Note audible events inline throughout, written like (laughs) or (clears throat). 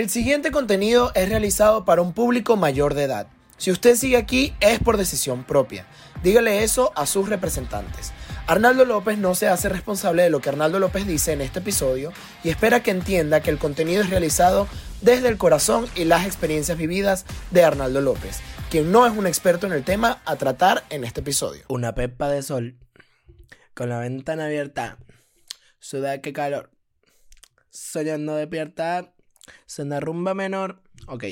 El siguiente contenido es realizado para un público mayor de edad. Si usted sigue aquí es por decisión propia. Dígale eso a sus representantes. Arnaldo López no se hace responsable de lo que Arnaldo López dice en este episodio y espera que entienda que el contenido es realizado desde el corazón y las experiencias vividas de Arnaldo López, quien no es un experto en el tema a tratar en este episodio. Una pepa de sol con la ventana abierta. Suda que calor. Soñando despierta Cena rumba menor. Ok.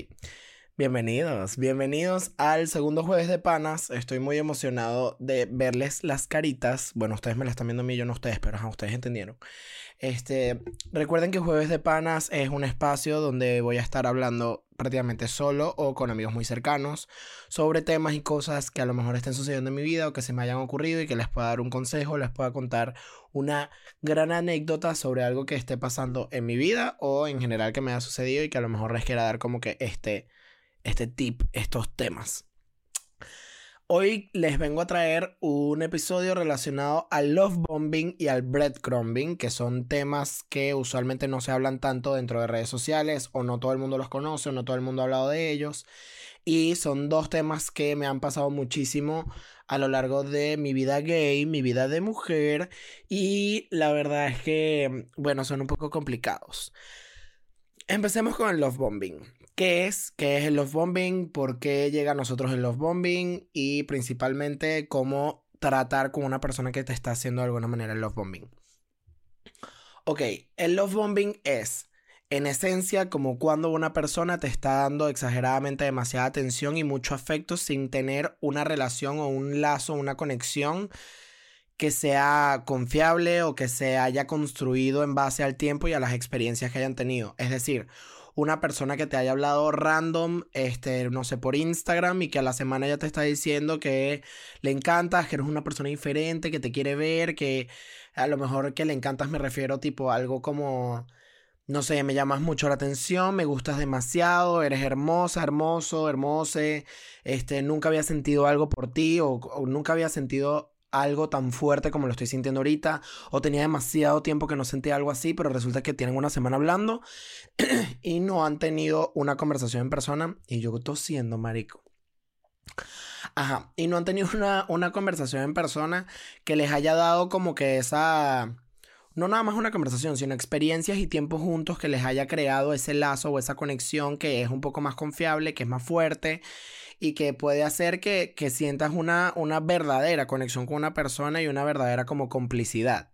Bienvenidos, bienvenidos al segundo jueves de panas. Estoy muy emocionado de verles las caritas. Bueno, ustedes me las están viendo a mí, yo no ustedes, pero ustedes entendieron. Este, recuerden que Jueves de Panas es un espacio donde voy a estar hablando prácticamente solo o con amigos muy cercanos sobre temas y cosas que a lo mejor estén sucediendo en mi vida o que se me hayan ocurrido y que les pueda dar un consejo, les pueda contar una gran anécdota sobre algo que esté pasando en mi vida o en general que me haya sucedido y que a lo mejor les quiera dar como que este, este tip, estos temas. Hoy les vengo a traer un episodio relacionado al love bombing y al breadcrumbing, que son temas que usualmente no se hablan tanto dentro de redes sociales o no todo el mundo los conoce o no todo el mundo ha hablado de ellos. Y son dos temas que me han pasado muchísimo a lo largo de mi vida gay, mi vida de mujer y la verdad es que, bueno, son un poco complicados. Empecemos con el love bombing. ¿Qué es? ¿Qué es el love bombing? ¿Por qué llega a nosotros el love bombing? Y principalmente cómo tratar con una persona que te está haciendo de alguna manera el love bombing. Ok, el love bombing es, en esencia, como cuando una persona te está dando exageradamente demasiada atención y mucho afecto sin tener una relación o un lazo, una conexión que sea confiable o que se haya construido en base al tiempo y a las experiencias que hayan tenido. Es decir, una persona que te haya hablado random, este, no sé, por Instagram y que a la semana ya te está diciendo que le encantas, que eres una persona diferente, que te quiere ver, que a lo mejor que le encantas me refiero tipo algo como, no sé, me llamas mucho la atención, me gustas demasiado, eres hermosa, hermoso, hermose, este, nunca había sentido algo por ti o, o nunca había sentido algo tan fuerte como lo estoy sintiendo ahorita, o tenía demasiado tiempo que no sentía algo así, pero resulta que tienen una semana hablando (clears throat) y no han tenido una conversación en persona y yo tosiendo, marico. Ajá, y no han tenido (laughs) una, una conversación en persona que les haya dado como que esa no nada más una conversación, sino experiencias y tiempos juntos que les haya creado ese lazo o esa conexión que es un poco más confiable, que es más fuerte y que puede hacer que, sientas una, una verdadera conexión con una persona y una verdadera como complicidad.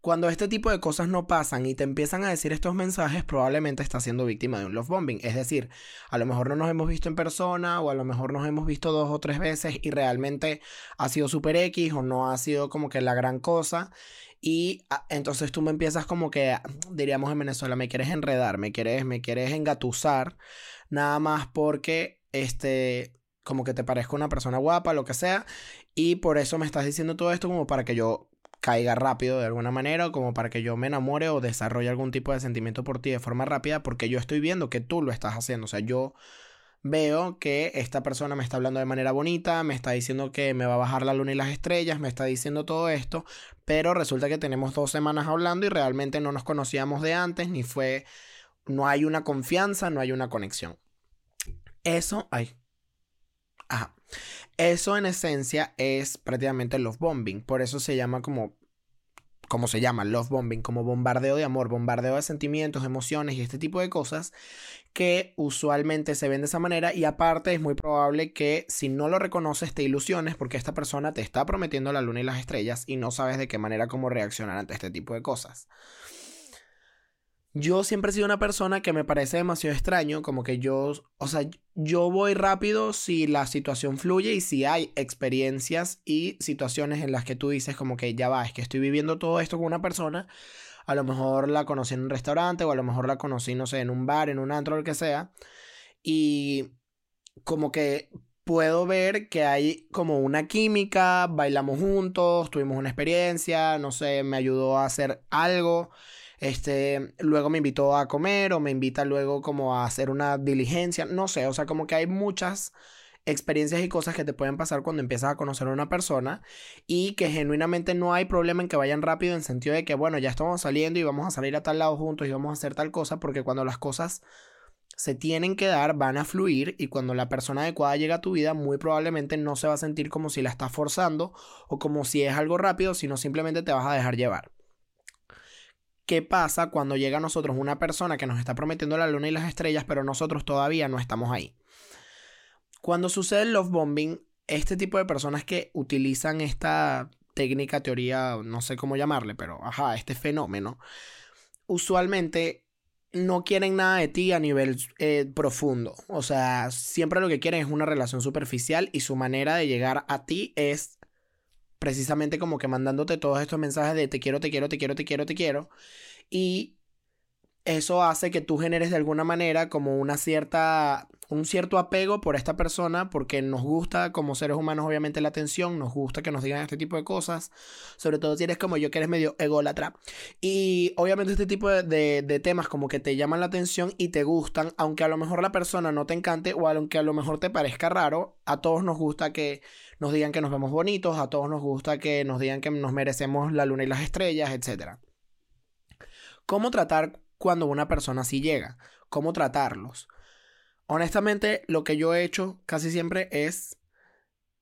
Cuando este tipo de cosas no pasan y te empiezan a decir estos mensajes, probablemente estás siendo víctima de un love bombing. Es decir, a lo mejor no nos hemos visto en persona o a lo mejor nos hemos visto dos o tres veces y realmente ha sido super X o no ha sido como que la gran cosa. Y ah, entonces tú me empiezas como que, diríamos en Venezuela, me quieres enredar, me quieres, me quieres engatusar, nada más porque este, como que te parezca una persona guapa, lo que sea, y por eso me estás diciendo todo esto como para que yo caiga rápido de alguna manera, o como para que yo me enamore o desarrolle algún tipo de sentimiento por ti de forma rápida, porque yo estoy viendo que tú lo estás haciendo, o sea, yo veo que esta persona me está hablando de manera bonita, me está diciendo que me va a bajar la luna y las estrellas, me está diciendo todo esto, pero resulta que tenemos dos semanas hablando y realmente no nos conocíamos de antes, ni fue, no hay una confianza, no hay una conexión. Eso, ay. Ajá. Eso en esencia es prácticamente love bombing. Por eso se llama como. Como se llama, love bombing, como bombardeo de amor, bombardeo de sentimientos, emociones y este tipo de cosas que usualmente se ven de esa manera. Y aparte, es muy probable que si no lo reconoces, te ilusiones porque esta persona te está prometiendo la luna y las estrellas y no sabes de qué manera cómo reaccionar ante este tipo de cosas. Yo siempre he sido una persona que me parece demasiado extraño, como que yo, o sea, yo voy rápido si la situación fluye y si hay experiencias y situaciones en las que tú dices como que ya va, es que estoy viviendo todo esto con una persona, a lo mejor la conocí en un restaurante o a lo mejor la conocí, no sé, en un bar, en un antro, lo que sea, y como que puedo ver que hay como una química, bailamos juntos, tuvimos una experiencia, no sé, me ayudó a hacer algo este, luego me invitó a comer o me invita luego como a hacer una diligencia, no sé, o sea, como que hay muchas experiencias y cosas que te pueden pasar cuando empiezas a conocer a una persona y que genuinamente no hay problema en que vayan rápido en sentido de que, bueno, ya estamos saliendo y vamos a salir a tal lado juntos y vamos a hacer tal cosa, porque cuando las cosas se tienen que dar, van a fluir y cuando la persona adecuada llega a tu vida, muy probablemente no se va a sentir como si la estás forzando o como si es algo rápido, sino simplemente te vas a dejar llevar. ¿Qué pasa cuando llega a nosotros una persona que nos está prometiendo la luna y las estrellas, pero nosotros todavía no estamos ahí? Cuando sucede el love bombing, este tipo de personas que utilizan esta técnica, teoría, no sé cómo llamarle, pero ajá, este fenómeno, usualmente no quieren nada de ti a nivel eh, profundo. O sea, siempre lo que quieren es una relación superficial y su manera de llegar a ti es precisamente como que mandándote todos estos mensajes de te quiero, te quiero, te quiero, te quiero, te quiero. Y eso hace que tú generes de alguna manera como una cierta un cierto apego por esta persona porque nos gusta como seres humanos obviamente la atención, nos gusta que nos digan este tipo de cosas, sobre todo si eres como yo que eres medio ególatra. Y obviamente este tipo de, de, temas como que te llaman la atención y te gustan, aunque a lo mejor la persona no te encante o aunque a lo mejor te parezca raro, a todos nos gusta que nos digan que nos vemos bonitos, a todos nos gusta que nos digan que nos merecemos la luna y las estrellas, etc. ¿Cómo tratar cuando una persona así llega? ¿Cómo tratarlos? Honestamente, lo que yo he hecho casi siempre es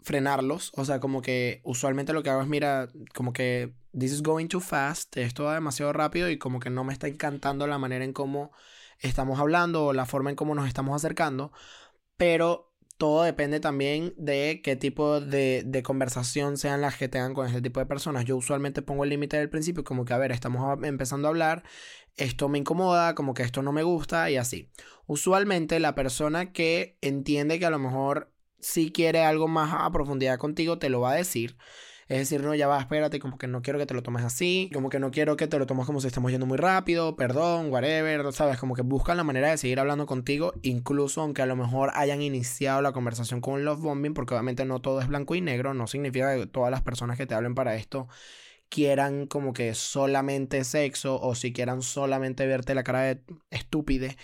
frenarlos. O sea, como que usualmente lo que hago es, mira, como que this is going too fast, esto va demasiado rápido y como que no me está encantando la manera en cómo estamos hablando o la forma en cómo nos estamos acercando. Pero todo depende también de qué tipo de, de, conversación sean las que tengan con este tipo de personas. Yo usualmente pongo el límite del principio, como que, a ver, estamos empezando a hablar, esto me incomoda, como que esto no me gusta y así. Usualmente la persona que entiende que a lo mejor sí quiere algo más a profundidad contigo, te lo va a decir. Es decir, no, ya va, espérate, como que no quiero que te lo tomes así, como que no quiero que te lo tomes como si estamos yendo muy rápido, perdón, whatever, ¿sabes? Como que buscan la manera de seguir hablando contigo, incluso aunque a lo mejor hayan iniciado la conversación con love bombing, porque obviamente no todo es blanco y negro, no significa que todas las personas que te hablen para esto quieran como que solamente sexo o si quieran solamente verte la cara de estúpide,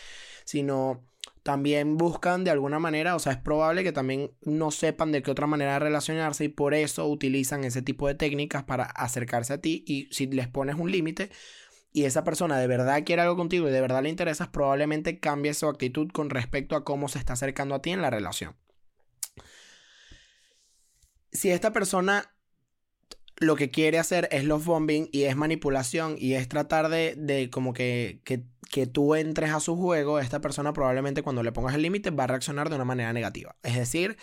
sino también buscan de alguna manera, o sea, es probable que también no sepan de qué otra manera relacionarse y por eso utilizan ese tipo de técnicas para acercarse a ti y si les pones un límite y esa persona de verdad quiere algo contigo y de verdad le interesas, probablemente cambie su actitud con respecto a cómo se está acercando a ti en la relación. Si esta persona lo que quiere hacer es love bombing y es manipulación y es tratar de, de como que, que que tú entres a su juego, esta persona probablemente cuando le pongas el límite va a reaccionar de una manera negativa. Es decir,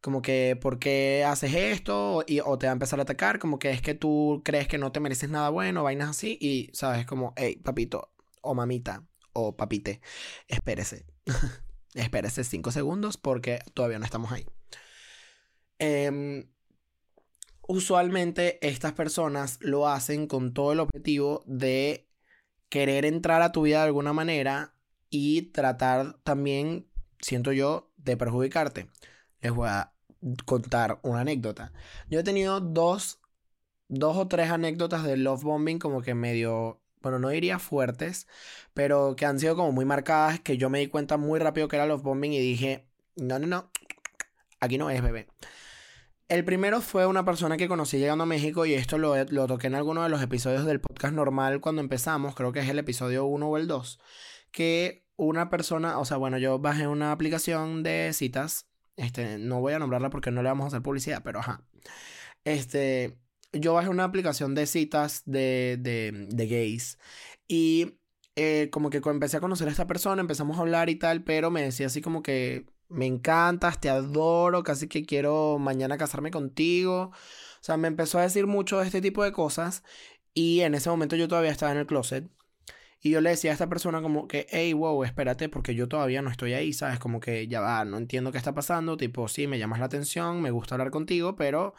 como que, ¿por qué haces esto? Y, o te va a empezar a atacar, como que es que tú crees que no te mereces nada bueno, vainas así, y sabes, como, hey, papito, o mamita, o papite, espérese. (laughs) espérese cinco segundos porque todavía no estamos ahí. Em, usualmente estas personas lo hacen con todo el objetivo de querer entrar a tu vida de alguna manera y tratar también, siento yo, de perjudicarte. Les voy a contar una anécdota. Yo he tenido dos, dos o tres anécdotas de love bombing como que medio, bueno, no diría fuertes, pero que han sido como muy marcadas, que yo me di cuenta muy rápido que era love bombing y dije, no, no, no, aquí no es bebé. El primero fue una persona que conocí llegando a México y esto lo, lo toqué en alguno de los episodios del podcast normal cuando empezamos, creo que es el episodio 1 o el 2, que una persona, o sea, bueno, yo bajé una aplicación de citas, este, no voy a nombrarla porque no le vamos a hacer publicidad, pero ajá, este, yo bajé una aplicación de citas de, de, de gays y eh, como que empecé a conocer a esta persona, empezamos a hablar y tal, pero me decía así como que me encantas, te adoro, casi que quiero mañana casarme contigo. O sea, me empezó a decir mucho de este tipo de cosas y en ese momento yo todavía estaba en el closet. Y yo le decía a esta persona como que, hey, wow, espérate, porque yo todavía no estoy ahí, ¿sabes? Como que ya va, no entiendo qué está pasando, tipo, sí, me llamas la atención, me gusta hablar contigo, pero,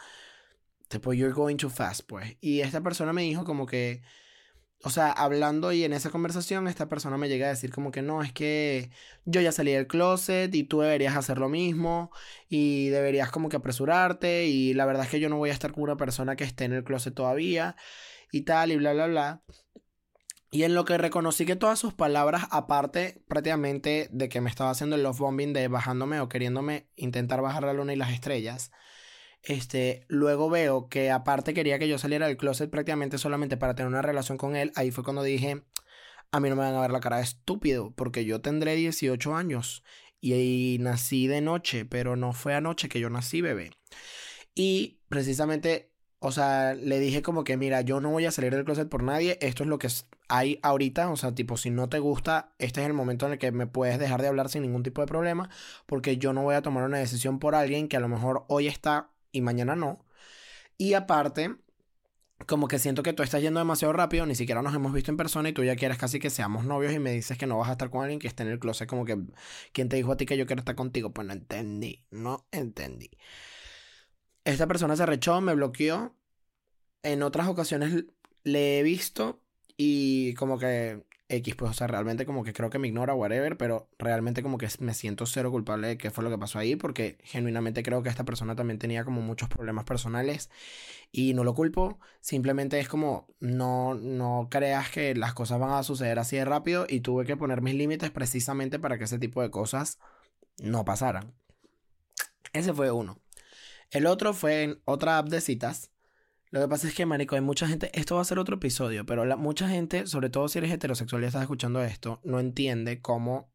tipo, you're going too fast, pues. Y esta persona me dijo como que, o sea, hablando y en esa conversación, esta persona me llega a decir como que no, es que yo ya salí del closet y tú deberías hacer lo mismo y deberías como que apresurarte y la verdad es que yo no voy a estar con una persona que esté en el closet todavía y tal y bla, bla, bla. Y en lo que reconocí que todas sus palabras, aparte prácticamente de que me estaba haciendo el love bombing de bajándome o queriéndome intentar bajar la luna y las estrellas, este, luego veo que aparte quería que yo saliera del closet prácticamente solamente para tener una relación con él. Ahí fue cuando dije, a mí no me van a ver la cara de estúpido, porque yo tendré 18 años y, nací de noche, pero no fue anoche que yo nací, bebé. Y precisamente, o sea, le dije como que, mira, yo no voy a salir del closet por nadie, esto es lo que hay ahorita, o sea, tipo, si no te gusta, este es el momento en el que me puedes dejar de hablar sin ningún tipo de problema, porque yo no voy a tomar una decisión por alguien que a lo mejor hoy está y mañana no. Y aparte, como que siento que tú estás yendo demasiado rápido, ni siquiera nos hemos visto en persona y tú ya quieres casi que seamos novios y me dices que no vas a estar con alguien que esté en el closet, como que, ¿quién te dijo a ti que yo quiero estar contigo? Pues no entendí, no entendí. Esta persona se rechó, me bloqueó. En otras ocasiones le he visto y como que X, pues, o sea, realmente como que creo que me ignora, whatever, pero realmente como que me siento cero culpable de qué fue lo que pasó ahí, porque genuinamente creo que esta persona también tenía como muchos problemas personales y no lo culpo, simplemente es como no, no creas que las cosas van a suceder así de rápido y tuve que poner mis límites precisamente para que ese tipo de cosas no pasaran. Ese fue uno. El otro fue en otra app de citas lo que pasa es que, marico, hay mucha gente, esto va a ser otro episodio, pero mucha gente, sobre todo si eres heterosexual y estás escuchando esto, no entiende cómo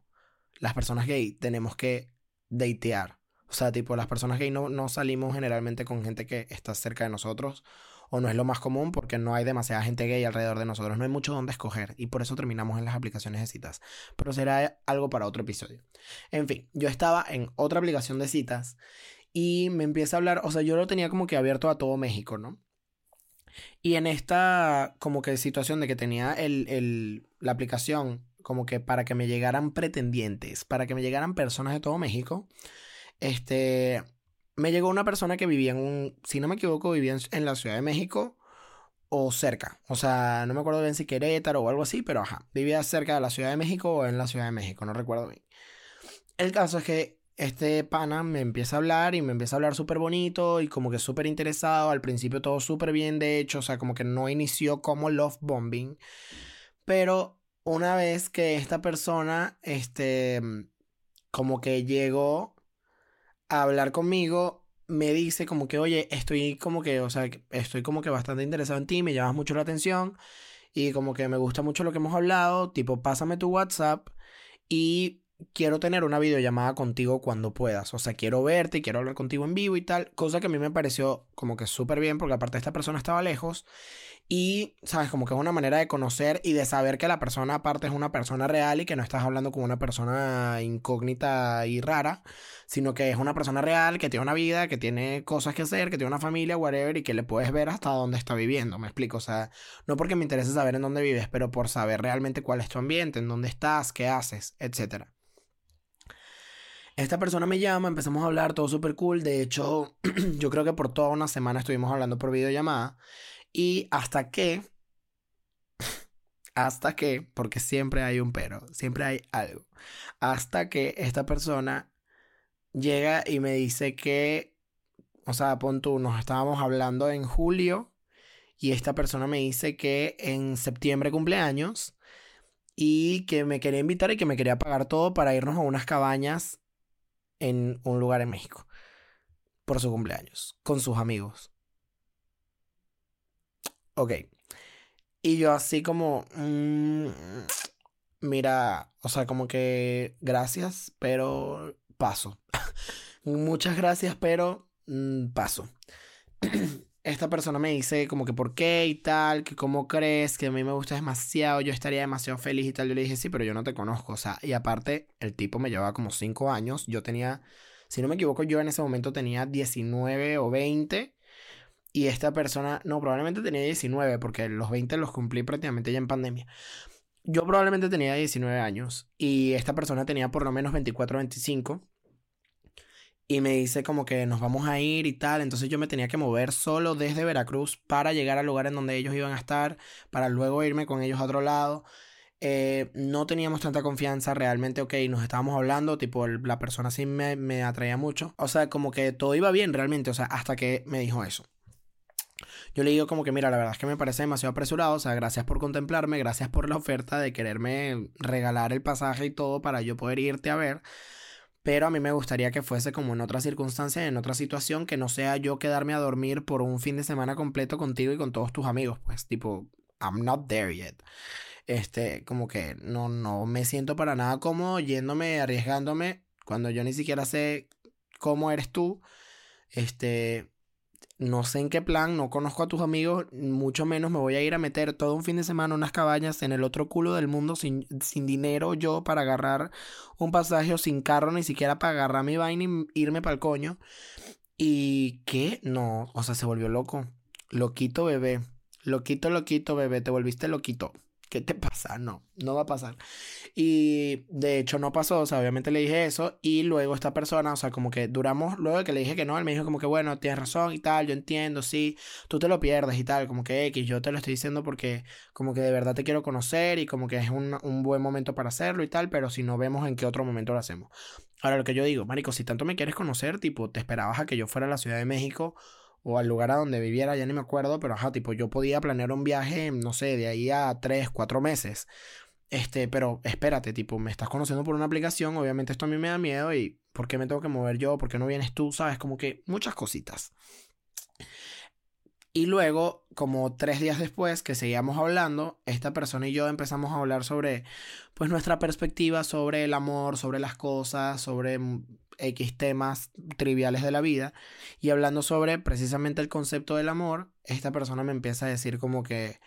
las personas gay tenemos que datear. O sea, tipo, las personas gay no, no salimos generalmente con gente que está cerca de nosotros o no es lo más común porque no hay demasiada gente gay alrededor de nosotros, no hay mucho donde escoger y por eso terminamos en las aplicaciones de citas. Pero será algo para otro episodio. En fin, yo estaba en otra aplicación de citas y me empieza a hablar, o sea, yo lo tenía como que abierto a todo México, ¿no? Y en esta como que situación de que tenía el, el, la aplicación como que para que me llegaran pretendientes, para que me llegaran personas de todo México, este, me llegó una persona que vivía en un, si no me equivoco, vivía en, la Ciudad de México o cerca. O sea, no me acuerdo bien si Querétaro o algo así, pero ajá, vivía cerca de la Ciudad de México o en la Ciudad de México, no recuerdo bien. El caso es que este pana me empieza a hablar y me empieza a hablar súper bonito y como que súper interesado. Al principio todo súper bien, de hecho, o sea, como que no inició como love bombing. Pero una vez que esta persona, este, como que llegó a hablar conmigo, me dice como que, oye, estoy como que, o sea, estoy como que bastante interesado en ti, me llamas mucho la atención y como que me gusta mucho lo que hemos hablado, tipo, pásame tu WhatsApp y quiero tener una videollamada contigo cuando puedas. O sea, quiero verte y quiero hablar contigo en vivo y tal. Cosa que a mí me pareció como que súper bien porque aparte esta persona estaba lejos. Y, sabes, como que es una manera de conocer y de saber que la persona aparte es una persona real y que no estás hablando con una persona incógnita y rara, sino que es una persona real, que tiene una vida, que tiene cosas que hacer, que tiene una familia, whatever, y que le puedes ver hasta dónde está viviendo, me explico. O sea, no porque me interese saber en dónde vives, pero por saber realmente cuál es tu ambiente, en dónde estás, qué haces, etcétera. Esta persona me llama, empezamos a hablar, todo súper cool. De hecho, (clears throat) yo creo que por toda una semana estuvimos hablando por videollamada. Y hasta que, (laughs) hasta que, porque siempre hay un pero, siempre hay algo. Hasta que esta persona llega y me dice que, o sea, pon tú, nos estábamos hablando en julio. Y esta persona me dice que en septiembre cumpleaños y que me quería invitar y que me quería pagar todo para irnos a unas cabañas en un lugar en México por su cumpleaños, con sus amigos. Ok. Y yo así como... Mm, mira, o sea, como que gracias, pero paso. (laughs) Muchas gracias, pero mm, paso. (clears throat) esta persona me dice como que por qué y tal, que cómo crees, que a mí me gusta demasiado, yo estaría demasiado feliz y tal. Yo le dije, sí, pero yo no te conozco. O sea, y aparte, el tipo me llevaba como 5 años. Yo tenía, si no me equivoco, yo en ese momento tenía 19 o 20. Y esta persona, no, probablemente tenía 19, porque los 20 los cumplí prácticamente ya en pandemia. Yo probablemente tenía 19 años y esta persona tenía por lo menos 24 o 25 y me dice como que nos vamos a ir y tal. Entonces yo me tenía que mover solo desde Veracruz para llegar al lugar en donde ellos iban a estar, para luego irme con ellos a otro lado. Eh, no teníamos tanta confianza realmente, ok, nos estábamos hablando, tipo la persona sí me, me atraía mucho. O sea, como que todo iba bien realmente, o sea, hasta que me dijo eso. Yo le digo como que, mira, la verdad es que me parece demasiado apresurado, o sea, gracias por contemplarme, gracias por la oferta de quererme regalar el pasaje y todo para yo poder irte a ver. Pero a mí me gustaría que fuese como en otra circunstancia, en otra situación, que no sea yo quedarme a dormir por un fin de semana completo contigo y con todos tus amigos. Pues tipo, I'm not there yet. Este, como que no, no me siento para nada cómodo yéndome, arriesgándome, cuando yo ni siquiera sé cómo eres tú. Este, no sé en qué plan, no conozco a tus amigos, mucho menos me voy a ir a meter todo un fin de semana unas cabañas en el otro culo del mundo sin, sin dinero yo para agarrar un pasaje o sin carro ni siquiera para agarrar mi vaina y irme para el coño. Y qué, no, o sea, se volvió loco. Loquito bebé. Loquito, loquito bebé, te volviste loquito. ¿Qué te pasa? No, no va a pasar. Y de hecho no pasó, o sea, obviamente le dije eso y luego esta persona, o sea, como que duramos, luego de que le dije que no, él me dijo como que bueno, tienes razón y tal, yo entiendo, sí, tú te lo pierdes y tal, como que X, yo te lo estoy diciendo porque como que de verdad te quiero conocer y como que es un, un buen momento para hacerlo y tal, pero si no vemos en qué otro momento lo hacemos. Ahora lo que yo digo, Marico, si tanto me quieres conocer, tipo, te esperabas a que yo fuera a la Ciudad de México o al lugar a donde viviera, ya ni me acuerdo, pero ajá, tipo, yo podía planear un viaje, no sé, de ahí a tres, cuatro meses. Este, pero espérate, tipo, me estás conociendo por una aplicación, obviamente esto a mí me da miedo y ¿por qué me tengo que mover yo? ¿Por qué no vienes tú? ¿Sabes? Como que muchas cositas. Y luego, como tres días después que seguíamos hablando, esta persona y yo empezamos a hablar sobre, pues, nuestra perspectiva sobre el amor, sobre las cosas, sobre X temas triviales de la vida. Y hablando sobre precisamente el concepto del amor, esta persona me empieza a decir como que,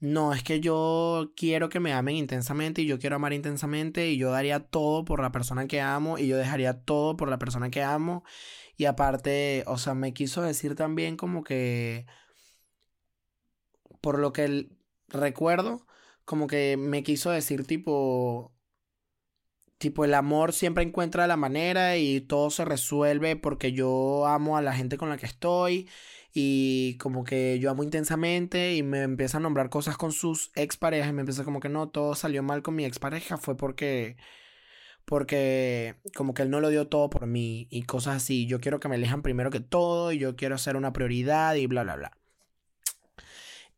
no, es que yo quiero que me amen intensamente y yo quiero amar intensamente y yo daría todo por la persona que amo y yo dejaría todo por la persona que amo. Y aparte, o sea, me quiso decir también como que, por lo que recuerdo, como que me quiso decir tipo, tipo el amor siempre encuentra la manera y todo se resuelve porque yo amo a la gente con la que estoy y como que yo amo intensamente y me empieza a nombrar cosas con sus exparejas y me empieza como que no, todo salió mal con mi expareja, fue porque porque como que él no lo dio todo por mí y cosas así, yo quiero que me elijan primero que todo y yo quiero ser una prioridad y bla bla bla.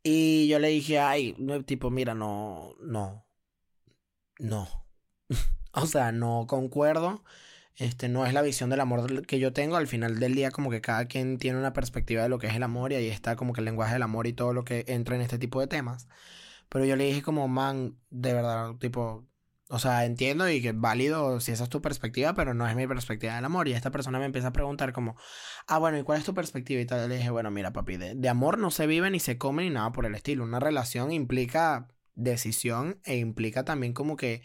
Y yo le dije, ay, no, tipo, mira, no, no, no. (laughs) o sea, no concuerdo. Este no es la visión del amor que yo tengo. Al final del día, como que cada quien tiene una perspectiva de lo que es el amor y ahí está como que el lenguaje del amor y todo lo que entra en este tipo de temas. Pero yo le dije como, man, de verdad, tipo, o sea, entiendo y que es válido si esa es tu perspectiva, pero no es mi perspectiva del amor. Y esta persona me empieza a preguntar como, ah, bueno, ¿y cuál es tu perspectiva? Y tal, le dije, bueno, mira, papi, de, de amor no se vive ni se come ni nada por el estilo. Una relación implica decisión e implica también como que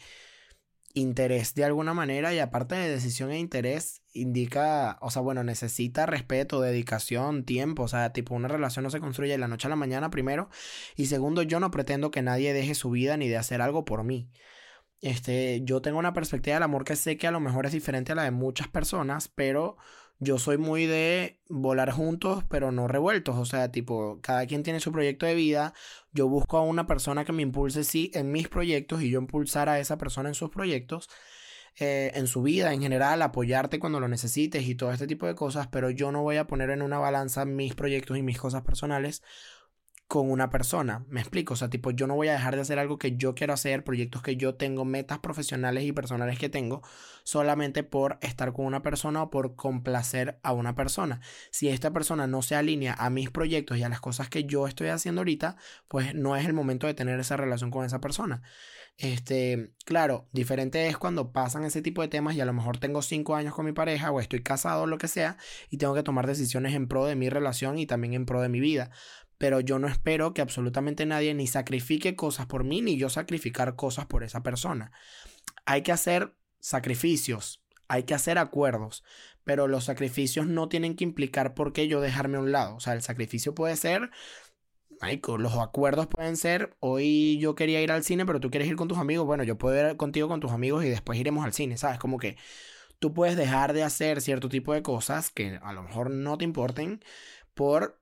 interés de alguna manera y aparte de decisión e interés indica, o sea, bueno, necesita respeto, dedicación, tiempo, o sea, tipo una relación no se construye de la noche a la mañana primero y segundo, yo no pretendo que nadie deje su vida ni de hacer algo por mí. Este, yo tengo una perspectiva del amor que sé que a lo mejor es diferente a la de muchas personas, pero yo soy muy de volar juntos, pero no revueltos. O sea, tipo, cada quien tiene su proyecto de vida. Yo busco a una persona que me impulse, sí, en mis proyectos y yo impulsar a esa persona en sus proyectos. Eh, en su vida en general, apoyarte cuando lo necesites y todo este tipo de cosas, pero yo no voy a poner en una balanza mis proyectos y mis cosas personales con una persona. Me explico, o sea, tipo, yo no voy a dejar de hacer algo que yo quiero hacer, proyectos que yo tengo, metas profesionales y personales que tengo, solamente por estar con una persona o por complacer a una persona. Si esta persona no se alinea a mis proyectos y a las cosas que yo estoy haciendo ahorita, pues no es el momento de tener esa relación con esa persona. Este, claro, diferente es cuando pasan ese tipo de temas y a lo mejor tengo cinco años con mi pareja o estoy casado o lo que sea y tengo que tomar decisiones en pro de mi relación y también en pro de mi vida pero yo no espero que absolutamente nadie ni sacrifique cosas por mí, ni yo sacrificar cosas por esa persona. Hay que hacer sacrificios, hay que hacer acuerdos, pero los sacrificios no tienen que implicar por qué yo dejarme a un lado. O sea, el sacrificio puede ser, los acuerdos pueden ser, hoy yo quería ir al cine, pero tú quieres ir con tus amigos, bueno, yo puedo ir contigo con tus amigos y después iremos al cine, ¿sabes? Como que tú puedes dejar de hacer cierto tipo de cosas que a lo mejor no te importen por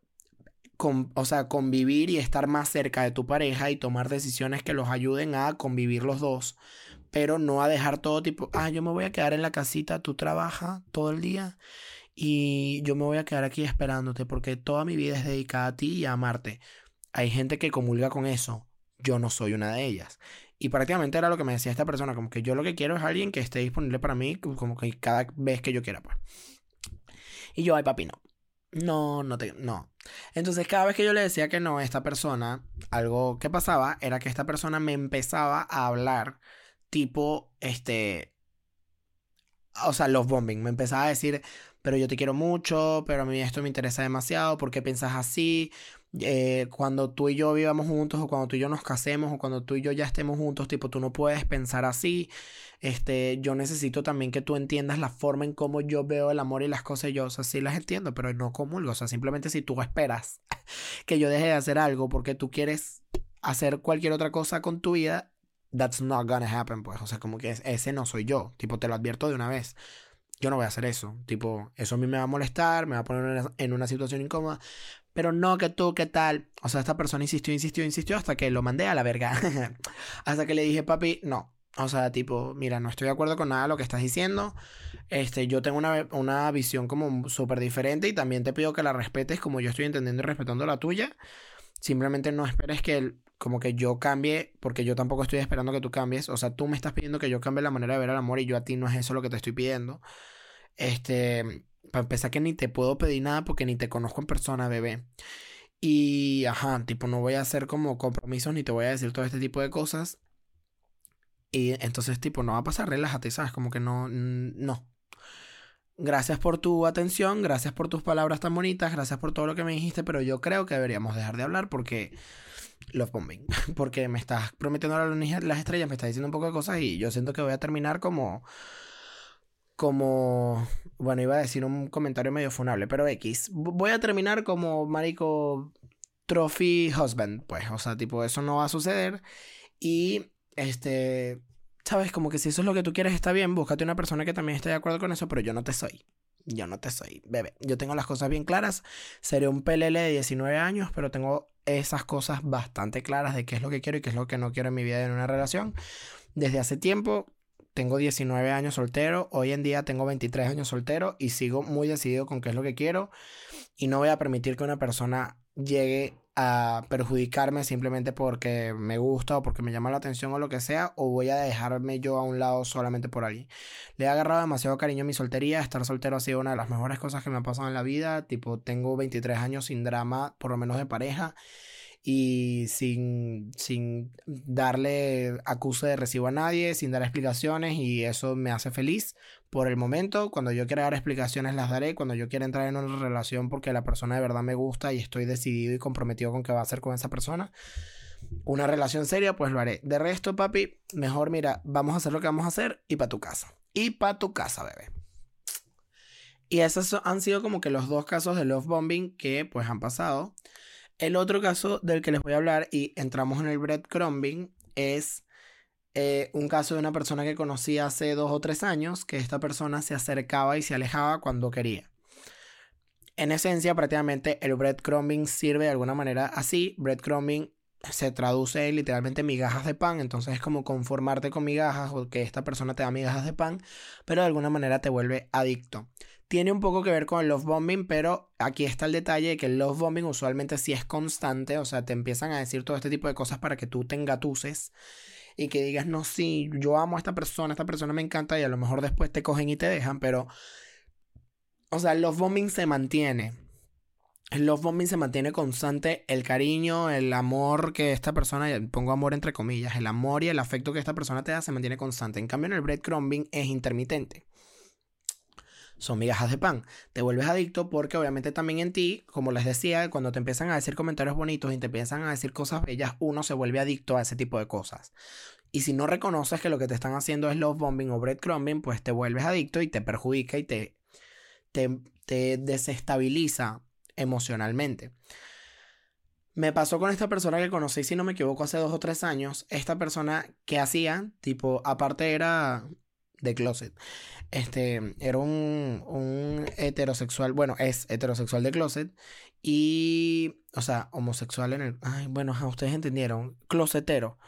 o sea, convivir y estar más cerca de tu pareja y tomar decisiones que los ayuden a convivir los dos, pero no a dejar todo tipo, ah, yo me voy a quedar en la casita, tú trabajas todo el día y yo me voy a quedar aquí esperándote porque toda mi vida es dedicada a ti y a amarte. Hay gente que comulga con eso, yo no soy una de ellas. Y prácticamente era lo que me decía esta persona, como que yo lo que quiero es alguien que esté disponible para mí, como que cada vez que yo quiera, pues. Y yo, ay papi, no No, no te, no. Entonces, cada vez que yo le decía que no a esta persona, algo que pasaba era que esta persona me empezaba a hablar tipo, este, o sea, love bombing. Me empezaba a decir, pero yo te quiero mucho, pero a mí esto me interesa demasiado, ¿por qué piensas así? Eh, cuando tú y yo vivamos juntos o cuando tú y yo nos casemos o cuando tú y yo ya estemos juntos, tipo, tú no puedes pensar así. Este, yo necesito también que tú entiendas la forma en cómo yo veo el amor y las cosas. Yo, o sea, sí las entiendo, pero no comulgo. O sea, simplemente si tú esperas (laughs) que yo deje de hacer algo porque tú quieres hacer cualquier otra cosa con tu vida, that's not gonna happen, pues. O sea, como que ese no soy yo. Tipo, te lo advierto de una vez. Yo no voy a hacer eso. Tipo, eso a mí me va a molestar, me va a poner en una situación incómoda. Pero no que tú, ¿qué tal? O sea, esta persona insistió, insistió, insistió hasta que lo mandé a la verga. (laughs) hasta que le dije, papi, no. O sea, tipo, mira, no estoy de acuerdo con nada de lo que estás diciendo. Este, yo tengo una, una visión como súper diferente y también te pido que la respetes como yo estoy entendiendo y respetando la tuya. Simplemente no esperes que como que yo cambie, porque yo tampoco estoy esperando que tú cambies. O sea, tú me estás pidiendo que yo cambie la manera de ver el amor y yo a ti no es eso lo que te estoy pidiendo. Este, para empezar que ni te puedo pedir nada porque ni te conozco en persona, bebé. Y, ajá, tipo, no voy a hacer como compromisos ni te voy a decir todo este tipo de cosas. Y entonces, tipo, no va a pasar, relájate, ¿sabes? Como que no, no. Gracias por tu atención, gracias por tus palabras tan bonitas, gracias por todo lo que me dijiste, pero yo creo que deberíamos dejar de hablar porque love bombing, (laughs) porque me estás prometiendo las estrellas, me estás diciendo un poco de cosas y yo siento que voy a terminar como como bueno, iba a decir un comentario medio funable, pero X. Voy a terminar como marico trophy husband, pues, o sea, tipo eso no va a suceder y este sabes, como que si eso es lo que tú quieres está bien, búscate una persona que también esté de acuerdo con eso, pero yo no te soy. Yo no te soy, bebé. Yo tengo las cosas bien claras. Seré un PLL de 19 años, pero tengo esas cosas bastante claras de qué es lo que quiero y qué es lo que no quiero en mi vida en una relación. Desde hace tiempo tengo 19 años soltero, hoy en día tengo 23 años soltero y sigo muy decidido con qué es lo que quiero y no voy a permitir que una persona llegue a perjudicarme simplemente porque me gusta o porque me llama la atención o lo que sea, o voy a dejarme yo a un lado solamente por ahí. Le he agarrado demasiado cariño a mi soltería, estar soltero ha sido una de las mejores cosas que me ha pasado en la vida, tipo tengo 23 años sin drama, por lo menos de pareja y sin, sin darle acuse de recibo a nadie, sin dar explicaciones y eso me hace feliz por el momento. Cuando yo quiera dar explicaciones las daré, cuando yo quiera entrar en una relación porque la persona de verdad me gusta y estoy decidido y comprometido con qué va a hacer con esa persona. Una relación seria, pues lo haré. De resto, papi, mejor mira, vamos a hacer lo que vamos a hacer y para tu casa. Y para tu casa, bebé. Y esos han sido como que los dos casos de love bombing que pues han pasado. El otro caso del que les voy a hablar y entramos en el breadcrumbing es eh, un caso de una persona que conocí hace dos o tres años, que esta persona se acercaba y se alejaba cuando quería. En esencia, prácticamente el breadcrumbing sirve de alguna manera así. Breadcrumbing se traduce literalmente migajas de pan, entonces es como conformarte con migajas o que esta persona te da migajas de pan, pero de alguna manera te vuelve adicto. Tiene un poco que ver con el love bombing, pero aquí está el detalle de que el love bombing usualmente sí es constante, o sea, te empiezan a decir todo este tipo de cosas para que tú te engatuses y que digas, no, sí, yo amo a esta persona, esta persona me encanta y a lo mejor después te cogen y te dejan, pero, o sea, el love bombing se mantiene el love bombing se mantiene constante, el cariño, el amor que esta persona, pongo amor entre comillas, el amor y el afecto que esta persona te da se mantiene constante. En cambio, en el breadcrumbing es intermitente. Son migajas de pan. Te vuelves adicto porque obviamente también en ti, como les decía, cuando te empiezan a decir comentarios bonitos y te empiezan a decir cosas bellas, uno se vuelve adicto a ese tipo de cosas. Y si no reconoces que lo que te están haciendo es love bombing o breadcrumbing, pues te vuelves adicto y te perjudica y te, te, te desestabiliza emocionalmente. Me pasó con esta persona que conocí, si no me equivoco, hace dos o tres años. Esta persona que hacía, tipo, aparte era de closet. Este, era un, un heterosexual, bueno, es heterosexual de closet. Y, o sea, homosexual en el... Ay, bueno, ustedes entendieron. Closetero.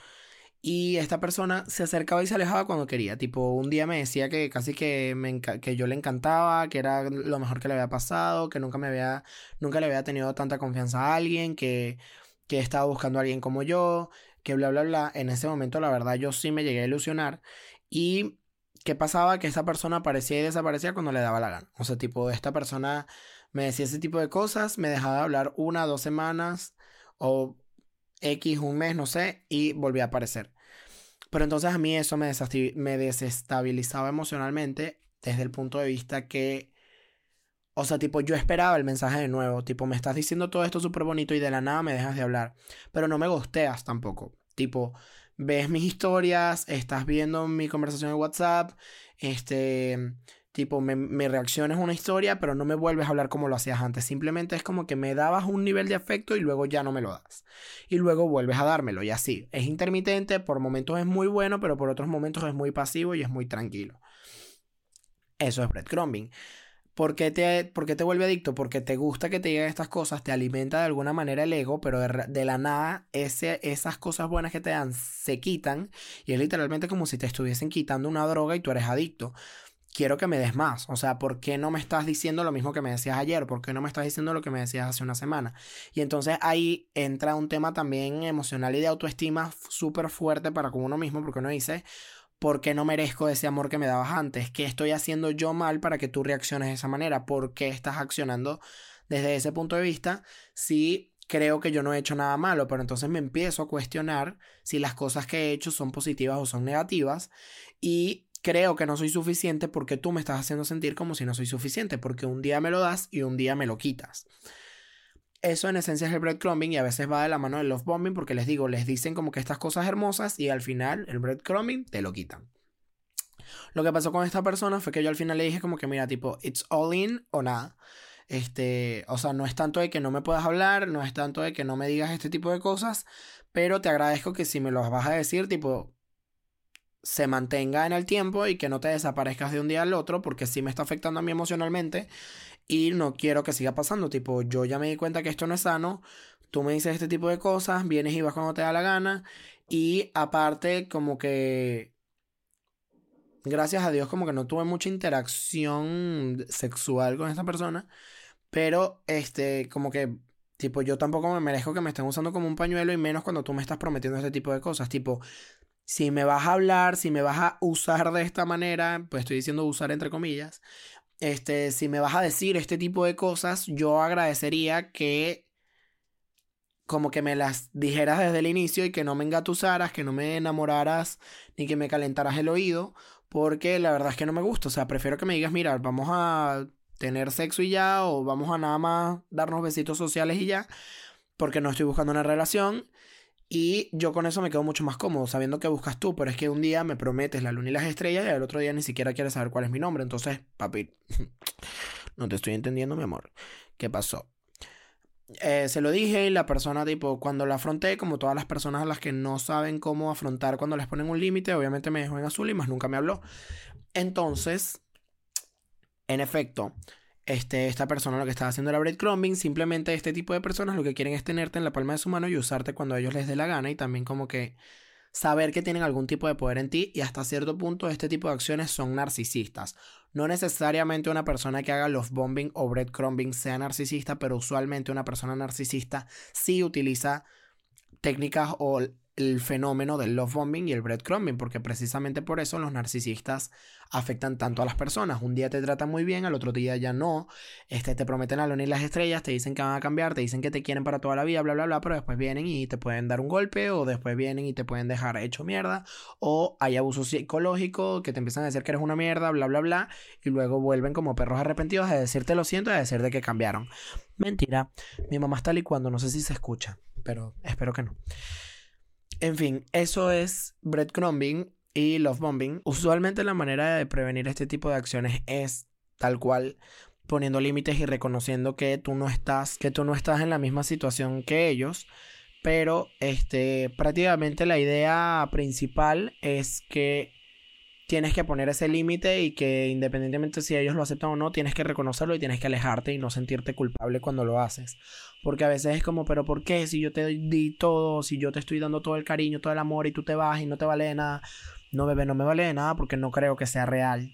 Y esta persona se acercaba y se alejaba cuando quería. Tipo, un día me decía que casi que, me que yo le encantaba, que era lo mejor que le había pasado, que nunca me había, nunca le había tenido tanta confianza a alguien, que, que estaba buscando a alguien como yo, que bla, bla, bla. En ese momento, la verdad, yo sí me llegué a ilusionar. Y ¿qué pasaba? Que esta persona aparecía y desaparecía cuando le daba la gana. O sea, tipo, esta persona Me decía ese tipo de cosas, me dejaba de hablar una, dos semanas o X, un mes, no sé, y volvía a aparecer. Pero entonces a mí eso me, me desestabilizaba emocionalmente desde el punto de vista que, o sea, tipo, yo esperaba el mensaje de nuevo, tipo, me estás diciendo todo esto súper bonito y de la nada me dejas de hablar, pero no me gosteas tampoco, tipo, ves mis historias, estás viendo mi conversación en WhatsApp, este, tipo, me, me reaccionas una historia, pero no me vuelves a hablar como lo hacías antes. Simplemente es como que me dabas un nivel de afecto y luego ya no me lo das. Y luego vuelves a dármelo y así. Es intermitente, por momentos es muy bueno, pero por otros momentos es muy pasivo y es muy tranquilo. Eso es breadcrumbing. ¿Por qué, te, ¿Por qué te vuelve adicto? Porque te gusta que te lleguen estas cosas, te alimenta de alguna manera el ego, pero de, la nada ese, esas cosas buenas que te dan se quitan y es literalmente como si te estuviesen quitando una droga y tú eres adicto quiero que me des más. O sea, ¿por qué no me estás diciendo lo mismo que me decías ayer? ¿Por qué no me estás diciendo lo que me decías hace una semana? Y entonces ahí entra un tema también emocional y de autoestima súper fuerte para con uno mismo, porque uno dice, ¿por qué no merezco ese amor que me dabas antes? ¿Qué estoy haciendo yo mal para que tú reacciones de esa manera? ¿Por qué estás accionando desde ese punto de vista? Si creo que yo no he hecho nada malo, pero entonces me empiezo a cuestionar si las cosas que he hecho son positivas o son negativas y creo que no soy suficiente porque tú me estás haciendo sentir como si no soy suficiente, porque un día me lo das y un día me lo quitas. Eso en esencia es el breadcrumbing y a veces va de la mano del love bombing porque les digo, les dicen como que estas cosas hermosas y al final el breadcrumbing te lo quitan. Lo que pasó con esta persona fue que yo al final le dije como que mira, tipo, it's all in o nada. Este, o sea, no es tanto de que no me puedas hablar, no es tanto de que no me digas este tipo de cosas, pero te agradezco que si me los vas a decir, tipo, se mantenga en el tiempo y que no te desaparezcas de un día al otro porque sí me está afectando a mí emocionalmente y no quiero que siga pasando. Tipo, yo ya me di cuenta que esto no es sano, tú me dices este tipo de cosas, vienes y vas cuando te da la gana. Y aparte como que... Gracias a Dios como que no tuve mucha interacción sexual con esta persona, pero este como que tipo yo tampoco me merezco que me estén usando como un pañuelo y menos cuando tú me estás prometiendo este tipo de cosas, tipo si me vas a hablar, si me vas a usar de esta manera, pues estoy diciendo usar entre comillas, este, si me vas a decir este tipo de cosas, yo agradecería que como que me las dijeras desde el inicio y que no me engatusaras, que no me enamoraras ni que me calentaras el oído, porque la verdad es que no me gusta, o sea, prefiero que me digas, mira, vamos a tener sexo y ya, o vamos a nada más darnos besitos sociales y ya, porque no estoy buscando una relación y yo con eso me quedo mucho más cómodo, sabiendo que buscas tú, pero es que un día me prometes la luna y las estrellas y al otro día ni siquiera quieres saber cuál es mi nombre. Entonces, papi, (laughs) no te estoy entendiendo, mi amor. ¿Qué pasó? Eh, se lo dije y la persona, tipo, cuando la afronté, como todas las personas a las que no saben cómo afrontar cuando les ponen un límite, obviamente me dejó en azul y más nunca me habló. Entonces, en efecto, este, esta persona lo que está haciendo era breadcrumbing, simplemente este tipo de personas lo que quieren es tenerte en la palma de su mano y usarte cuando a ellos les dé la gana y también como que saber que tienen algún tipo de poder en ti y hasta cierto punto este tipo de acciones son narcisistas. No necesariamente una persona que haga los bombing o breadcrumbing sea narcisista, pero usualmente una persona narcisista sí utiliza técnicas o el fenómeno del love bombing y el breadcrumbing, porque precisamente por eso los narcisistas afectan tanto a las personas. Un día te tratan muy bien, al otro día ya no. Este, te prometen a y las estrellas, te dicen que van a cambiar, te dicen que te quieren para toda la vida, bla, bla, bla, pero después vienen y te pueden dar un golpe, o después vienen y te pueden dejar hecho mierda, o hay abuso psicológico, que te empiezan a decir que eres una mierda, bla, bla, bla, y luego vuelven como perros arrepentidos a decirte lo siento y a decir de que cambiaron. Mentira, mi mamá está licuando, no sé si se escucha, pero espero que no. En fin, eso es breadcrumbing y love bombing. Usualmente la manera de prevenir este tipo de acciones es tal cual poniendo límites y reconociendo que tú no estás, que tú no estás en la misma situación que ellos. Pero este, prácticamente la idea principal es que tienes que poner ese límite y que independientemente si ellos lo aceptan o no, tienes que reconocerlo y tienes que alejarte y no sentirte culpable cuando lo haces. Porque a veces es como, pero ¿por qué? Si yo te di todo, si yo te estoy dando todo el cariño, todo el amor y tú te vas y no te vale de nada. No, bebé, no me vale de nada porque no creo que sea real.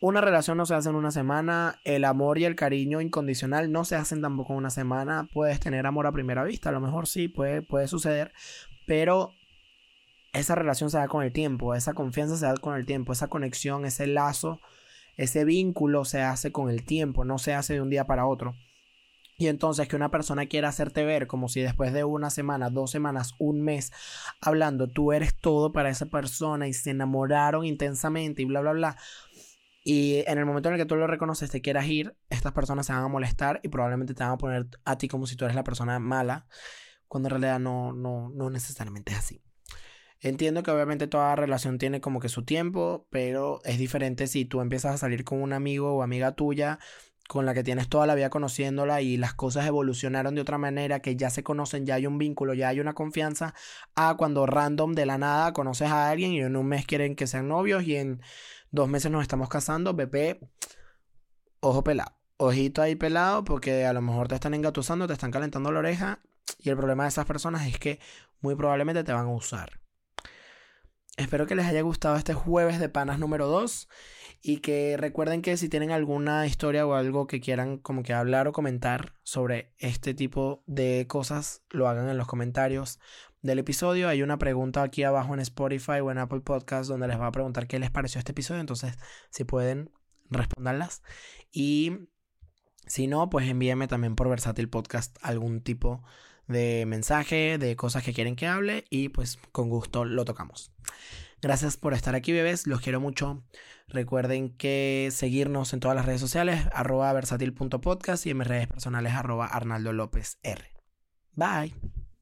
Una relación no se hace en una semana, el amor y el cariño incondicional no se hacen tampoco en una semana. Puedes tener amor a primera vista, a lo mejor sí, puede, puede suceder, pero esa relación se da con el tiempo, esa confianza se da con el tiempo, esa conexión, ese lazo ese vínculo se hace con el tiempo, no se hace de un día para otro. Y entonces que una persona quiera hacerte ver como si después de una semana, dos semanas, un mes hablando, tú eres todo para esa persona y se enamoraron intensamente y bla, bla, bla. Y en el momento en el que tú lo reconoces, te quieras ir, estas personas se van a molestar y probablemente te van a poner a ti como si tú eres la persona mala, cuando en realidad no, no, no necesariamente es así. Entiendo que obviamente toda relación tiene como que su tiempo, pero es diferente si tú empiezas a salir con un amigo o amiga tuya con la que tienes toda la vida conociéndola y las cosas evolucionaron de otra manera, que ya se conocen, ya hay un vínculo, ya hay una confianza, a cuando random de la nada conoces a alguien y en un mes quieren que sean novios y en dos meses nos estamos casando, bebé, ojo pelado, ojito ahí pelado porque a lo mejor te están engatusando, te están calentando la oreja y el problema de esas personas es que muy probablemente te van a usar. Espero que les haya gustado este jueves de panas número 2 y que recuerden que si tienen alguna historia o algo que quieran como que hablar o comentar sobre este tipo de cosas, lo hagan en los comentarios del episodio. Hay una pregunta aquí abajo en Spotify o en Apple Podcast donde les va a preguntar qué les pareció este episodio, entonces si pueden responderlas y si no, pues envíenme también por Versátil Podcast algún tipo de mensaje, de cosas que quieren que hable y pues con gusto lo tocamos. Gracias por estar aquí, bebés. Los quiero mucho. Recuerden que seguirnos en todas las redes sociales, arroba versatil.podcast y en mis redes personales, arroba Arnaldo López R. Bye.